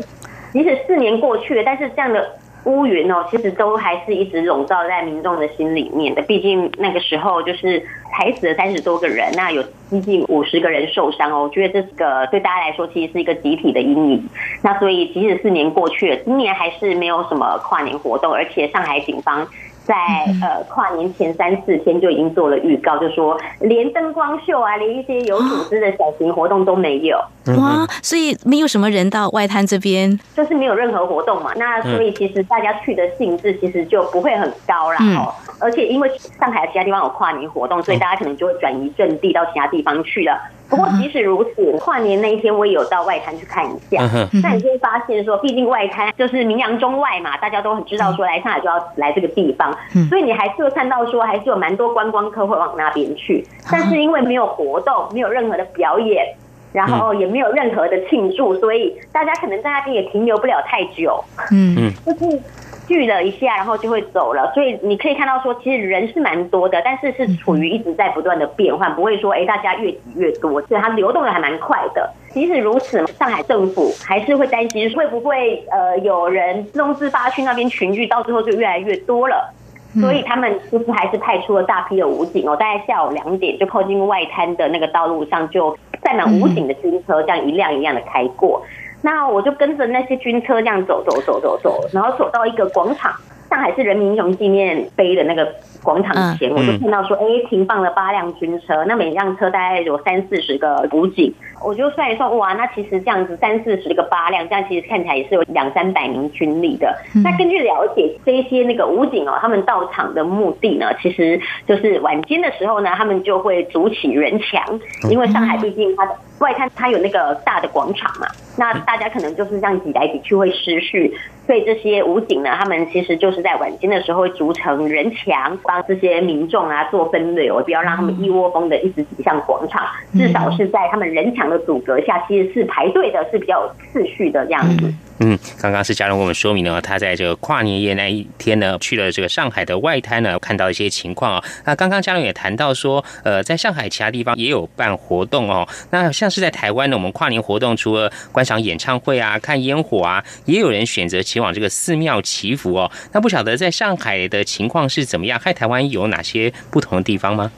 即使四年过去了，但是这样的。乌云哦，其实都还是一直笼罩在民众的心里面的。毕竟那个时候就是踩死了三十多个人，那有接近五十个人受伤哦。我觉得这个对大家来说其实是一个集体的阴影。那所以即使四年过去了，今年还是没有什么跨年活动，而且上海警方。在呃跨年前三四天就已经做了预告，就说连灯光秀啊，连一些有组织的小型活动都没有哇，所以没有什么人到外滩这边，就是没有任何活动嘛。那所以其实大家去的兴致其实就不会很高啦。哦。而且因为上海其他地方有跨年活动，所以大家可能就会转移阵地到其他地方去了。不过即使如此，跨年那一天我也有到外滩去看一下。那你就会发现说，毕竟外滩就是名扬中外嘛，大家都很知道说来上海就要来这个地方，所以你还是会看到说，还是有蛮多观光客会往那边去。但是因为没有活动，没有任何的表演，然后也没有任何的庆祝，所以大家可能在那边也停留不了太久。嗯嗯，就是。聚了一下，然后就会走了，所以你可以看到说，其实人是蛮多的，但是是处于一直在不断的变换，不会说哎大家越挤越多，所以它流动的还蛮快的。即使如此，上海政府还是会担心会不会呃有人自动自发去那边群聚，到最后就越来越多了。所以他们其实还是派出了大批的武警哦，大概下午两点就靠近外滩的那个道路上，就载满武警的军车这样一辆一辆的开过。那我就跟着那些军车这样走走走走走，然后走到一个广场，上海市人民英雄纪念碑的那个广场前，我就看到说，哎，停放了八辆军车，那每辆车大概有三四十个武警。我就算一算，哇，那其实这样子三四十个八辆，这样其实看起来也是有两三百名军力的。那根据了解，这些那个武警哦，他们到场的目的呢，其实就是晚间的时候呢，他们就会筑起人墙，因为上海毕竟它的外滩它有那个大的广场嘛，那大家可能就是这样挤来挤去会失序，所以这些武警呢，他们其实就是在晚间的时候会筑成人墙，帮这些民众啊做分流，不要让他们一窝蜂的一直挤向广场，至少是在他们人墙的。阻隔下其实是排队的，是比较有次序的这样子。嗯，刚刚是嘉荣跟我们说明了，他在这个跨年夜那一天呢，去了这个上海的外滩呢，看到一些情况啊。那刚刚嘉荣也谈到说，呃，在上海其他地方也有办活动哦。那像是在台湾呢，我们跨年活动除了观赏演唱会啊、看烟火啊，也有人选择前往这个寺庙祈福哦。那不晓得在上海的情况是怎么样？和台湾有哪些不同的地方吗？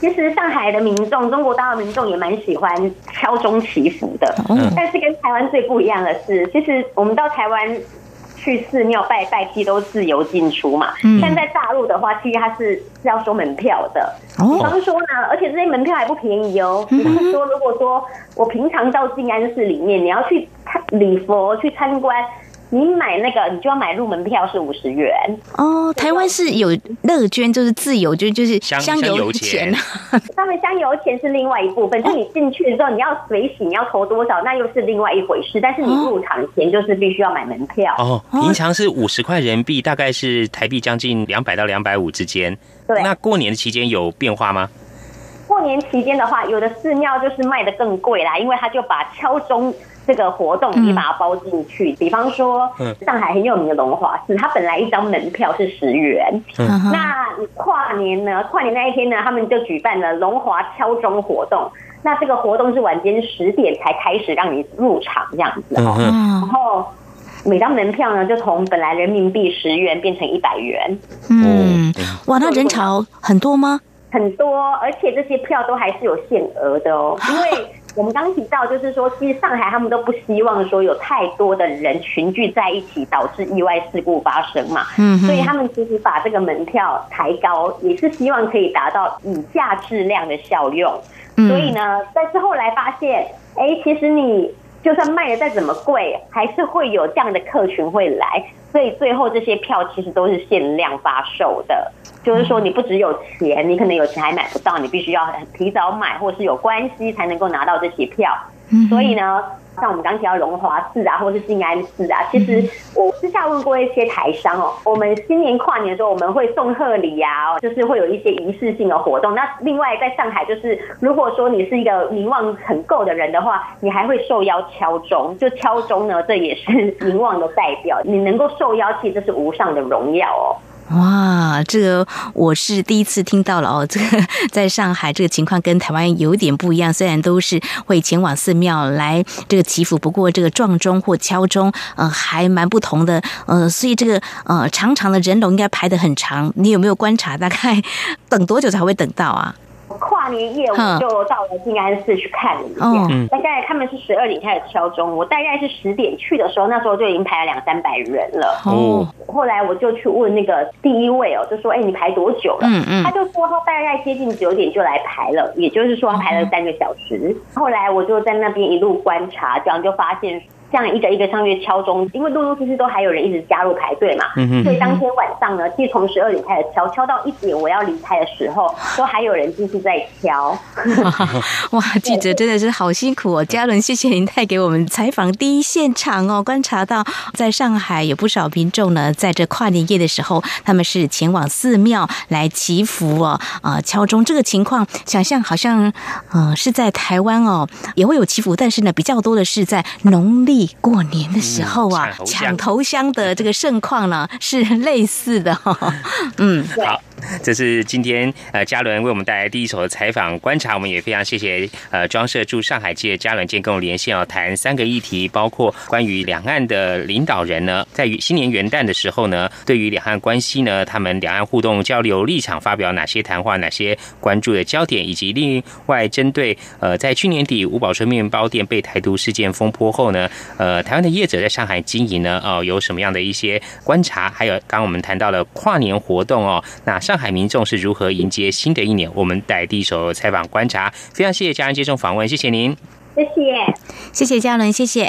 其实上海的民众，中国大陆民众也蛮喜欢敲钟祈福的。嗯，但是跟台湾最不一样的是，其实我们到台湾去寺庙拜拜，其实都自由进出嘛。嗯，但在大陆的话，其实它是是要收门票的。哦，比方说呢，而且这些门票还不便宜哦。比方说，如果说我平常到静安寺里面，你要去礼佛去参观。你买那个，你就要买入门票是五十元哦。台湾是有乐捐，就是自由，就就是香油钱。他们香油钱是另外一部分，就你进去的时候你要随喜，你要投多少，那又是另外一回事。但是你入场前就是必须要买门票哦。平常是五十块人民币，大概是台币将近两百到两百五之间。对，那过年的期间有变化吗？过年期间的话，有的寺庙就是卖的更贵啦，因为他就把敲钟。这个活动你把它包进去，比方说，上海很有名的龙华寺，它本来一张门票是十元。那跨年呢？跨年那一天呢，他们就举办了龙华敲钟活动。那这个活动是晚间十点才开始让你入场这样子哈。然后每张门票呢，就从本来人民币十元变成一百元。嗯，哇，那人潮很多吗？很多，而且这些票都还是有限额的哦，因为。我们刚提到，就是说，其实上海他们都不希望说有太多的人群聚在一起，导致意外事故发生嘛。嗯，所以他们其实把这个门票抬高，也是希望可以达到以价质量的效用。所以呢，但是后来发现，哎，其实你就算卖的再怎么贵，还是会有这样的客群会来。所以最后这些票其实都是限量发售的。就是说，你不只有钱，你可能有钱还买不到，你必须要提早买，或是有关系才能够拿到这些票。所以呢，像我们刚提到龙华寺啊，或者是静安寺啊，其实我私下问过一些台商哦，我们新年跨年的时候，我们会送贺礼啊，就是会有一些仪式性的活动。那另外在上海，就是如果说你是一个名望很够的人的话，你还会受邀敲钟，就敲钟呢，这也是名望的代表。你能够受邀，其实这是无上的荣耀哦。哇，这个我是第一次听到了哦。这个在上海这个情况跟台湾有点不一样，虽然都是会前往寺庙来这个祈福，不过这个撞钟或敲钟，呃，还蛮不同的。呃，所以这个呃长长的人龙应该排的很长。你有没有观察？大概等多久才会等到啊？跨年夜我就到了静安寺去看了一下，大概他们是十二点开始敲钟，我大概是十点去的时候，那时候就已经排了两三百人了。哦，后来我就去问那个第一位哦，就说：“哎，你排多久了？”嗯嗯，他就说他大概接近九点就来排了，也就是说他排了三个小时。后来我就在那边一路观察，这样就发现。这样一个一个上月敲钟，因为陆陆续续都还有人一直加入排队嘛，所以当天晚上呢，其实从十二点开始敲，敲到一点我要离开的时候，都还有人继续在敲。哇，记者真的是好辛苦哦！嘉伦，谢谢您带给我们采访第一现场哦，观察到在上海有不少民众呢，在这跨年夜的时候，他们是前往寺庙来祈福哦，啊，敲钟这个情况，想象好像呃是在台湾哦，也会有祈福，但是呢，比较多的是在农历。过年的时候啊，抢头香的这个盛况呢，是类似的哈。嗯，好。这是今天呃嘉伦为我们带来第一手的采访观察，我们也非常谢谢呃装设驻上海界嘉伦今天跟我连线哦，谈三个议题，包括关于两岸的领导人呢，在新年元旦的时候呢，对于两岸关系呢，他们两岸互动交流立场发表哪些谈话，哪些关注的焦点，以及另外针对呃在去年底五宝春面包店被台独事件风波后呢，呃台湾的业者在上海经营呢，哦有什么样的一些观察，还有刚刚我们谈到了跨年活动哦，那上。海民众是如何迎接新的一年？我们带第一手采访观察，非常谢谢家人接受访问，谢谢您，谢谢，谢谢嘉伦，谢谢。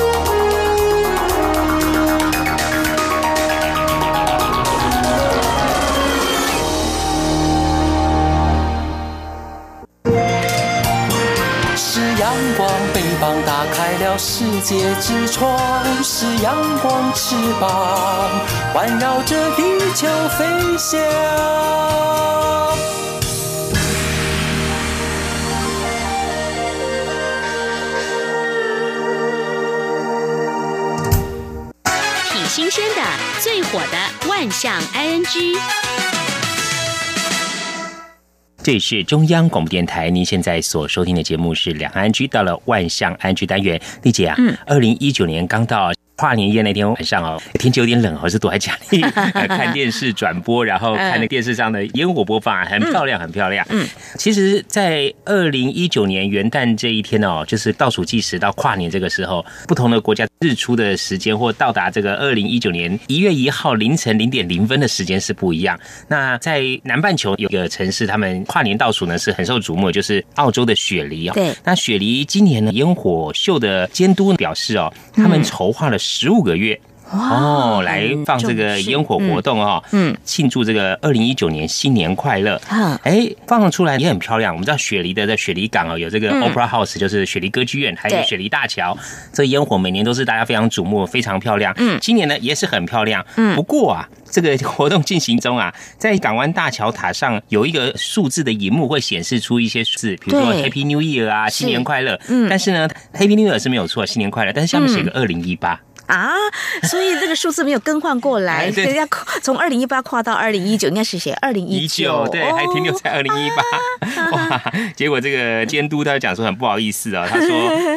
光，翅膀打开了世界之窗，是阳光翅膀环绕着地球飞翔。挺新鲜的，最火的万象 ING。这里是中央广播电台，您现在所收听的节目是两岸居，到了万象安居单元，丽姐啊，嗯，二零一九年刚到。跨年夜那天晚上哦，天气有点冷，哦是躲在家里 看电视转播，然后看那电视上的烟火播放，很漂亮，很漂亮。嗯，其实，在二零一九年元旦这一天哦，就是倒数计时到跨年这个时候，不同的国家日出的时间或到达这个二零一九年一月一号凌晨零点零分的时间是不一样。那在南半球有个城市，他们跨年倒数呢是很受瞩目，就是澳洲的雪梨哦。对，那雪梨今年呢烟火秀的监督表示哦，他们筹划了。十五个月哦，来放这个烟火活动哦，嗯，庆祝这个二零一九年新年快乐。哎，放出来也很漂亮。我们知道雪梨的在雪梨港哦，有这个 Opera House，就是雪梨歌剧院，还有雪梨大桥。这烟火每年都是大家非常瞩目，非常漂亮。嗯，今年呢也是很漂亮。嗯，不过啊，这个活动进行中啊，在港湾大桥塔上有一个数字的荧幕会显示出一些字，比如说 Happy New Year 啊，新年快乐。嗯，但是呢，Happy New Year 是没有错，新年快乐，但是下面写个二零一八。啊，所以这个数字没有更换过来，人家从二零一八跨到二零一九，应该是写二零一九，对，还停留在二零一八。哇，结果这个监督他讲说很不好意思啊，他说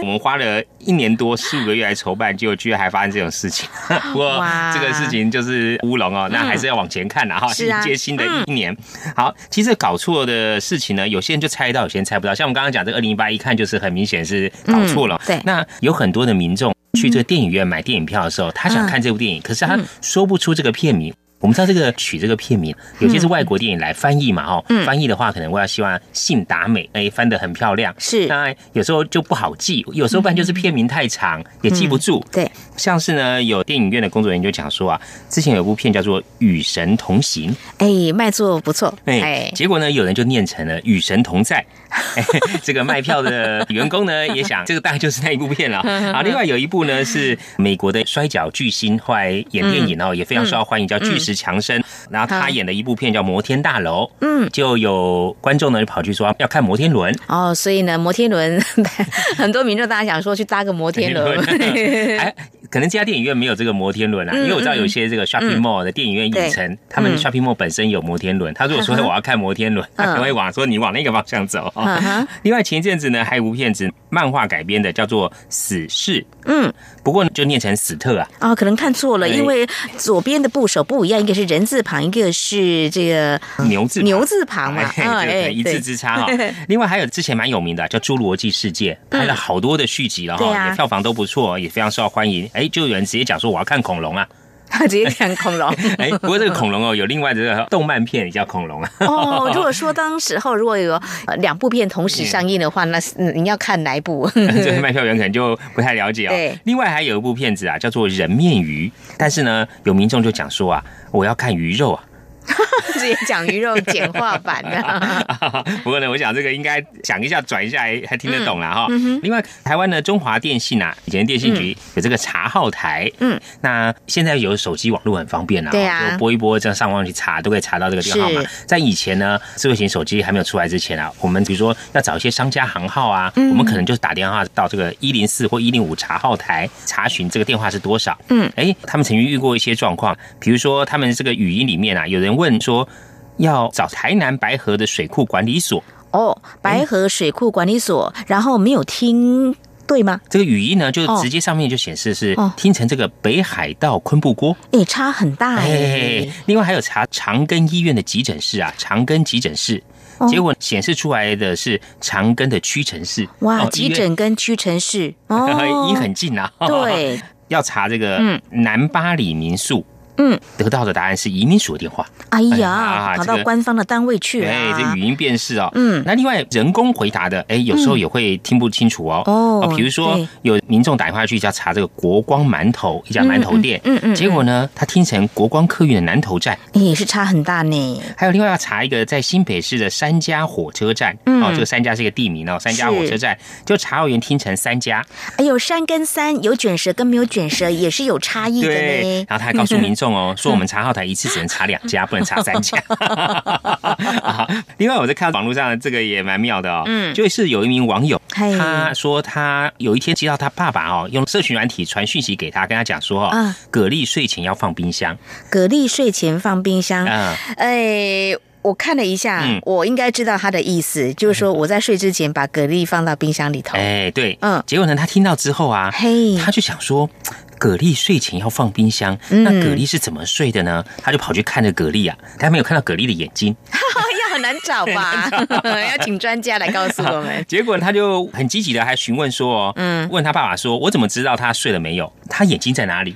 我们花了一年多四五个月来筹办，结果居然还发生这种事情。不过这个事情就是乌龙哦，那还是要往前看的哈，迎接新的一年。好，其实搞错的事情呢，有些人就猜到，有些人猜不到。像我们刚刚讲这二零一八，一看就是很明显是搞错了。对，那有很多的民众。去这个电影院买电影票的时候，他想看这部电影，可是他说不出这个片名。我们知道这个取这个片名，有些是外国电影来翻译嘛，哦，翻译的话可能我要希望信达美，哎，翻得很漂亮，是，当然有时候就不好记，有时候不然就是片名太长也记不住，对，像是呢有电影院的工作人员就讲说啊，之前有部片叫做《与神同行》，哎，卖座不错，哎，结果呢有人就念成了《与神同在》，这个卖票的员工呢也想，这个大概就是那一部片了，啊，另外有一部呢是美国的摔跤巨星后来演电影哦，也非常受到欢迎，叫《巨石》。强森，然后他演的一部片叫《摩天大楼》，嗯，就有观众呢就跑去说要看摩天轮。哦，所以呢，摩天轮 很多民众大家想说去搭个摩天轮，哎，可能这家电影院没有这个摩天轮啊，因为我知道有些这个 shopping mall 的电影院影城，他们 shopping mall 本身有摩天轮。他如果说我要看摩天轮，他可能会往说你往那个方向走。另外前一阵子呢，还有部片子漫画改编的叫做《死侍》，嗯，不过就念成死特啊，哦，可能看错了，因为左边的部首不一样。一个是人字旁，一个是这个牛字牛字旁嘛，哎，一字之差哈。另外还有之前蛮有名的叫《侏罗纪世界》，拍了好多的续集了哈，也票房都不错，也非常受欢迎。哎，就有人直接讲说我要看恐龙啊。他直接看恐龙，哎，不过这个恐龙哦，有另外这个动漫片也叫恐龙啊。哦，如果说当时候如果有两部片同时上映的话，那是你要看哪一部？这卖票员可能就不太了解啊。对，另外还有一部片子啊，叫做《人面鱼》，但是呢，有民众就讲说啊，我要看鱼肉啊。直接讲鱼肉简化版的，不过呢，我想这个应该想一下转一下还听得懂了哈。另外，台湾的中华电信啊，以前电信局有这个查号台，嗯，那现在有手机网络很方便啊，对啊，就拨一拨这样上网去查，都可以查到这个电话号码。在以前呢，智慧型手机还没有出来之前啊，我们比如说要找一些商家行号啊，我们可能就是打电话到这个一零四或一零五查号台查询这个电话是多少。嗯，哎，他们曾经遇过一些状况，比如说他们这个语音里面啊，有人。问说要找台南白河的水库管理所哦，白河水库管理所，然后没有听对吗？这个语音呢，就直接上面就显示是听成这个北海道昆布锅，哎，差很大哎。另外还有查长庚医院的急诊室啊，长庚急诊室，结果显示出来的是长庚的屈臣氏。哇，急诊跟屈臣氏哦，医很近啊。对，要查这个南巴里民宿。嗯，得到的答案是移民署的电话。哎呀，跑到官方的单位去了。哎，这语音辨识哦。嗯，那另外人工回答的，哎，有时候也会听不清楚哦。哦，比如说有民众打电话去要查这个国光馒头一家馒头店，嗯嗯，结果呢，他听成国光客运的南头站，也是差很大呢。还有另外要查一个在新北市的三家火车站，哦，这个三家是一个地名哦，三家火车站，就查号员听成三家。哎呦，山跟山有卷舌跟没有卷舌也是有差异的呢。然后他还告诉民众哦，说我们查号台一次只能查两家，不能查三家。另外，我在看网络上这个也蛮妙的哦，嗯，就是有一名网友，他说他有一天接到他爸爸哦，用社群软体传讯息给他，跟他讲说哦，蛤蜊睡前要放冰箱，蛤蜊睡前放冰箱，嗯，哎。我看了一下，我应该知道他的意思，就是说我在睡之前把蛤蜊放到冰箱里头。哎，对，嗯，结果呢，他听到之后啊，嘿，他就想说。蛤蜊睡前要放冰箱，那蛤蜊是怎么睡的呢？他就跑去看着蛤蜊啊，他没有看到蛤蜊的眼睛，要很难找吧？要请专家来告诉我们。结果他就很积极的还询问说：“嗯，问他爸爸说，我怎么知道他睡了没有？他眼睛在哪里？”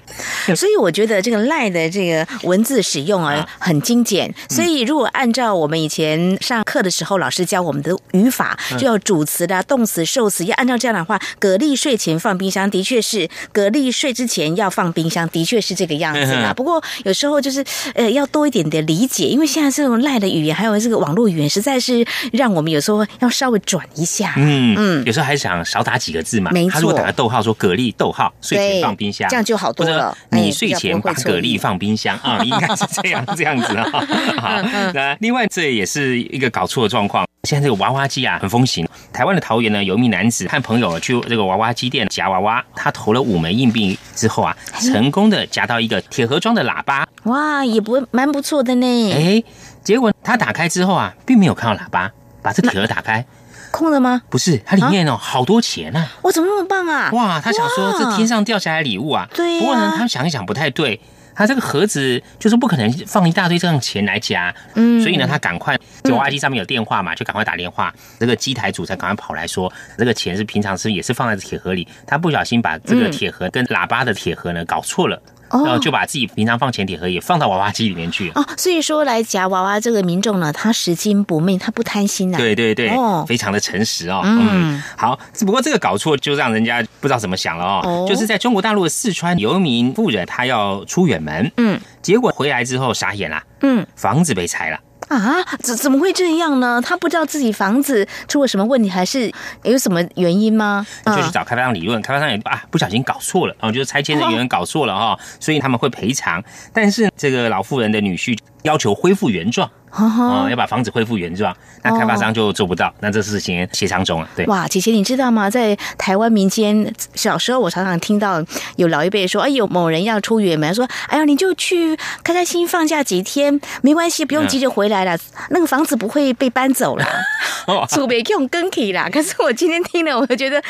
所以我觉得这个赖的这个文字使用啊很精简。所以如果按照我们以前上课的时候老师教我们的语法，就要主词的、动词、受词，要按照这样的话，蛤蜊睡前放冰箱，的确是蛤蜊睡之前要放冰箱，的确是这个样子啦。不过有时候就是呃，要多一点的理解，因为现在这种赖的语言，还有这个网络语言，实在是让我们有时候要稍微转一下。嗯嗯，有时候还想少打几个字嘛。没错，他如果打个逗号说蛤蜊逗号睡前放冰箱，这样就好多了。你睡前把蛤蜊放冰箱啊，应该是这样这样子啊。好，那另外这也是一个搞错的状况。现在这个娃娃机啊很风行。台湾的桃园呢，有一名男子和朋友去这个娃娃机店夹娃娃，他投了五枚硬币之后啊，成功的夹到一个铁盒装的喇叭。哇，也不蛮不错的呢。哎，结果他打开之后啊，并没有看到喇叭，把这铁盒打开，空的吗？不是，它里面哦好多钱啊！哇，怎么那么棒啊？哇，他想说这天上掉下来礼物啊。对。不过呢，他想一想不太对。他这个盒子就是不可能放一大堆这样钱来夹，嗯，所以呢，他赶快，就挖机上面有电话嘛，就赶快打电话，这个机台主才赶快跑来说，这个钱是平常是也是放在铁盒里，他不小心把这个铁盒跟喇叭的铁盒呢搞错了。然后就把自己平常放钱铁盒也放到娃娃机里面去哦。所以说来夹娃娃这个民众呢，他拾金不昧，他不贪心啊。对对对，哦，非常的诚实哦。嗯，好，只不过这个搞错就让人家不知道怎么想了哦。就是在中国大陆的四川有一名妇人，她要出远门，嗯，结果回来之后傻眼了，嗯，房子被拆了。啊，怎怎么会这样呢？他不知道自己房子出了什么问题，还是有什么原因吗？就去找开发商理论，开发商也啊不小心搞错了，哦，就是拆迁的员搞错了哈，所以他们会赔偿。但是这个老妇人的女婿要求恢复原状。哦，要把房子恢复原状，那开发商就做不到，那这事情协商中了。对，哇，姐姐你知道吗？在台湾民间，小时候我常常听到有老一辈说：“哎有，某人要出远门，说哎呀，你就去开开心放假几天，没关系，不用急着回来了，那个房子不会被搬走了，储备用更起啦。”可是我今天听了，我就觉得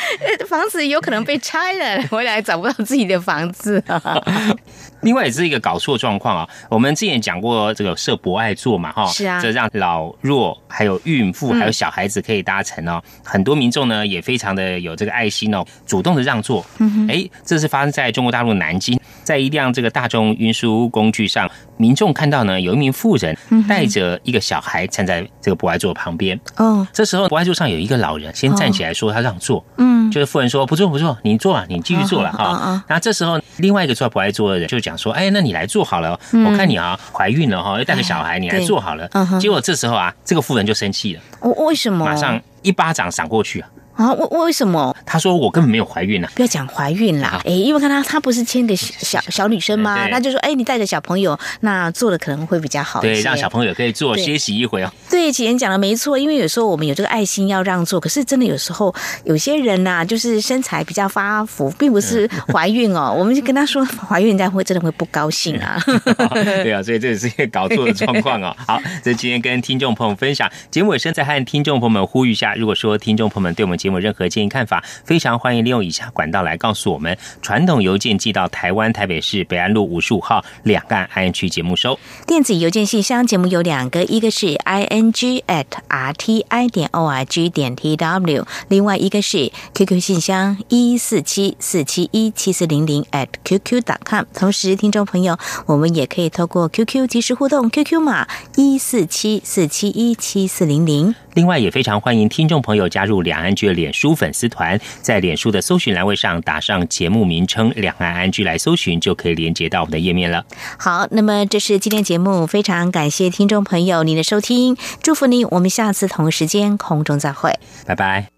房子有可能被拆了，回来找不到自己的房子。另外也是一个搞错状况啊。我们之前讲过这个设博爱座嘛，哈，是啊，这让老弱还有孕妇还有小孩子可以搭乘哦。很多民众呢也非常的有这个爱心哦，主动的让座。嗯哎，这是发生在中国大陆南京，在一辆这个大众运输工具上，民众看到呢有一名妇人带着一个小孩站在这个博爱座旁边。哦，这时候博爱座上有一个老人先站起来说他让座。嗯，就是妇人说不坐不坐，你坐啊，你继续坐了哈。然后这时候另外一个坐博爱座的人就讲。说，哎，那你来坐好了。我看你啊，怀孕了哈，又带个小孩，你来坐好了。结果这时候啊，这个妇人就生气了。为什么？马上一巴掌闪过去啊！啊，为为什么？他说我根本没有怀孕啊！不要讲怀孕啦，哎，因为看他他不是牵个小小女生吗？那就说，哎，你带着小朋友，那做的可能会比较好对，让小朋友可以坐歇息一回哦。对，启言讲的没错，因为有时候我们有这个爱心要让座，可是真的有时候有些人呐，就是身材比较发福，并不是怀孕哦。我们就跟他说怀孕，人家会真的会不高兴啊。对啊，所以这也是一个搞错的状况哦。好，这今天跟听众朋友分享节目尾声，再和听众朋友们呼吁一下，如果说听众朋友们对我们节节目任何建议看法，非常欢迎利用以下管道来告诉我们。传统邮件寄到台湾台北市北安路五十五号两岸 N 区节目收。电子邮件信箱节目有两个，一个是 i n g at r t i 点 o r g 点 t w，另外一个是 QQ 信箱一四七四七一七四零零 at qq dot com。同时，听众朋友，我们也可以透过 QQ 即时互动，QQ 码一四七四七一七四零零。另外，也非常欢迎听众朋友加入两岸居的脸书粉丝团在脸书的搜寻栏位上打上节目名称两岸安居，来搜寻就可以连接到我们的页面了。好，那么这是今天节目，非常感谢听众朋友您的收听，祝福您。我们下次同一时间空中再会，拜拜。